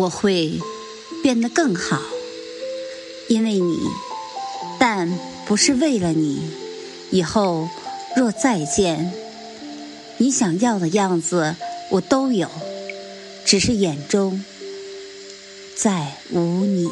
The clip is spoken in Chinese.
我会变得更好因为你但不是为了你。以后若再见你想要的样子我都有只是眼中再无你。